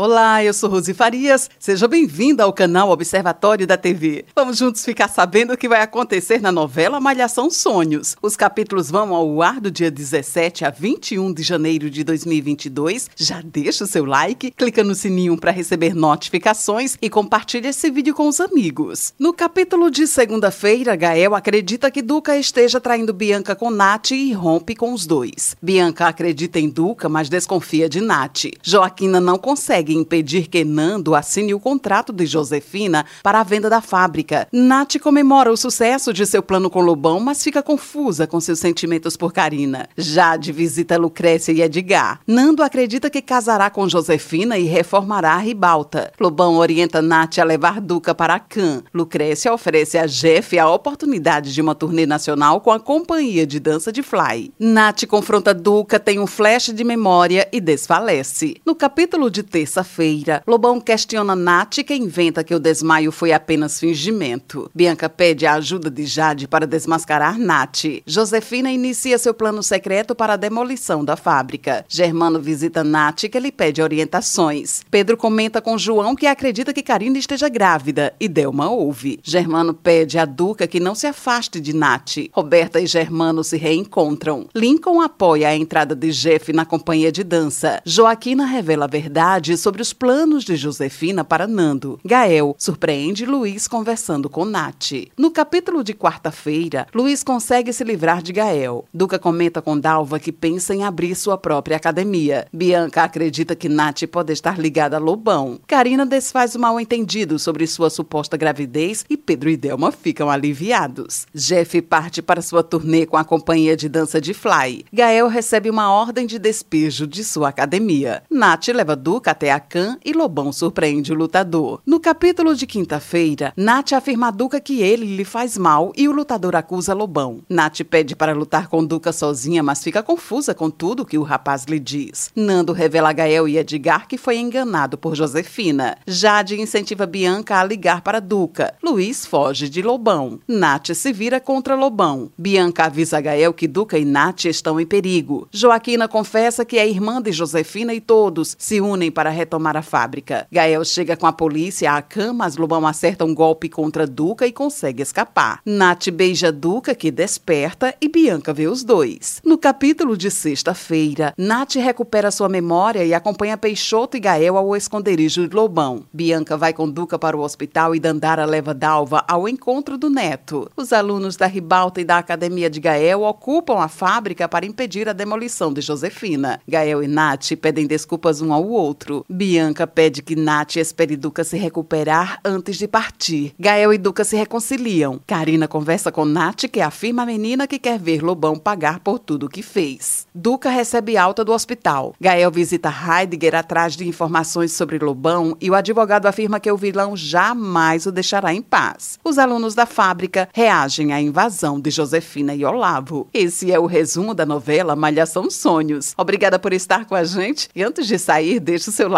Olá, eu sou Rosi Farias. Seja bem-vinda ao canal Observatório da TV. Vamos juntos ficar sabendo o que vai acontecer na novela Malhação Sonhos. Os capítulos vão ao ar do dia 17 a 21 de janeiro de 2022. Já deixa o seu like, clica no sininho para receber notificações e compartilha esse vídeo com os amigos. No capítulo de segunda-feira, Gael acredita que Duca esteja traindo Bianca com Nath e rompe com os dois. Bianca acredita em Duca, mas desconfia de Nath. Joaquina não consegue consegue impedir que Nando assine o contrato de Josefina para a venda da fábrica. Nath comemora o sucesso de seu plano com Lobão, mas fica confusa com seus sentimentos por Karina. Jade visita Lucrécia e Edgar. Nando acredita que casará com Josefina e reformará a ribalta. Lobão orienta Nath a levar Duca para Cannes. Lucrécia oferece a Jeff a oportunidade de uma turnê nacional com a companhia de dança de Fly. Nath confronta Duca, tem um flash de memória e desfalece. No capítulo de terça terça-feira, Lobão questiona Nath que inventa que o desmaio foi apenas fingimento. Bianca pede a ajuda de Jade para desmascarar Nath. Josefina inicia seu plano secreto para a demolição da fábrica. Germano visita Nath que lhe pede orientações. Pedro comenta com João que acredita que Karina esteja grávida e Delma ouve. Germano pede a Duca que não se afaste de Nath. Roberta e Germano se reencontram. Lincoln apoia a entrada de Jeff na companhia de dança. Joaquina revela a verdade sobre os planos de Josefina para Nando. Gael surpreende Luiz conversando com Nath. No capítulo de quarta-feira, Luiz consegue se livrar de Gael. Duca comenta com Dalva que pensa em abrir sua própria academia. Bianca acredita que Nath pode estar ligada a Lobão. Karina desfaz o mal-entendido sobre sua suposta gravidez e Pedro e Delma ficam aliviados. Jeff parte para sua turnê com a companhia de dança de Fly. Gael recebe uma ordem de despejo de sua academia. Nath leva Duca até a Khan e Lobão surpreende o lutador. No capítulo de quinta-feira, Nath afirma a Duca que ele lhe faz mal e o lutador acusa Lobão. Nath pede para lutar com Duca sozinha, mas fica confusa com tudo que o rapaz lhe diz. Nando revela a Gael e Edgar que foi enganado por Josefina. Jade incentiva Bianca a ligar para Duca. Luiz foge de Lobão. Nath se vira contra Lobão. Bianca avisa a Gael que Duca e Nath estão em perigo. Joaquina confessa que é irmã de Josefina e todos se unem para retomar a fábrica. Gael chega com a polícia à cama, mas Lobão acerta um golpe contra Duca e consegue escapar. Nath beija Duca, que desperta, e Bianca vê os dois. No capítulo de sexta-feira, Nath recupera sua memória e acompanha Peixoto e Gael ao esconderijo de Lobão. Bianca vai com Duca para o hospital e Dandara leva Dalva ao encontro do neto. Os alunos da Ribalta e da Academia de Gael ocupam a fábrica para impedir a demolição de Josefina. Gael e Nath pedem desculpas um ao outro. Bianca pede que Nath espere Duca se recuperar antes de partir. Gael e Duca se reconciliam. Karina conversa com Nath, que afirma a menina que quer ver Lobão pagar por tudo o que fez. Duca recebe alta do hospital. Gael visita Heidegger atrás de informações sobre Lobão e o advogado afirma que o vilão jamais o deixará em paz. Os alunos da fábrica reagem à invasão de Josefina e Olavo. Esse é o resumo da novela Malhação Sonhos. Obrigada por estar com a gente e antes de sair, deixe o seu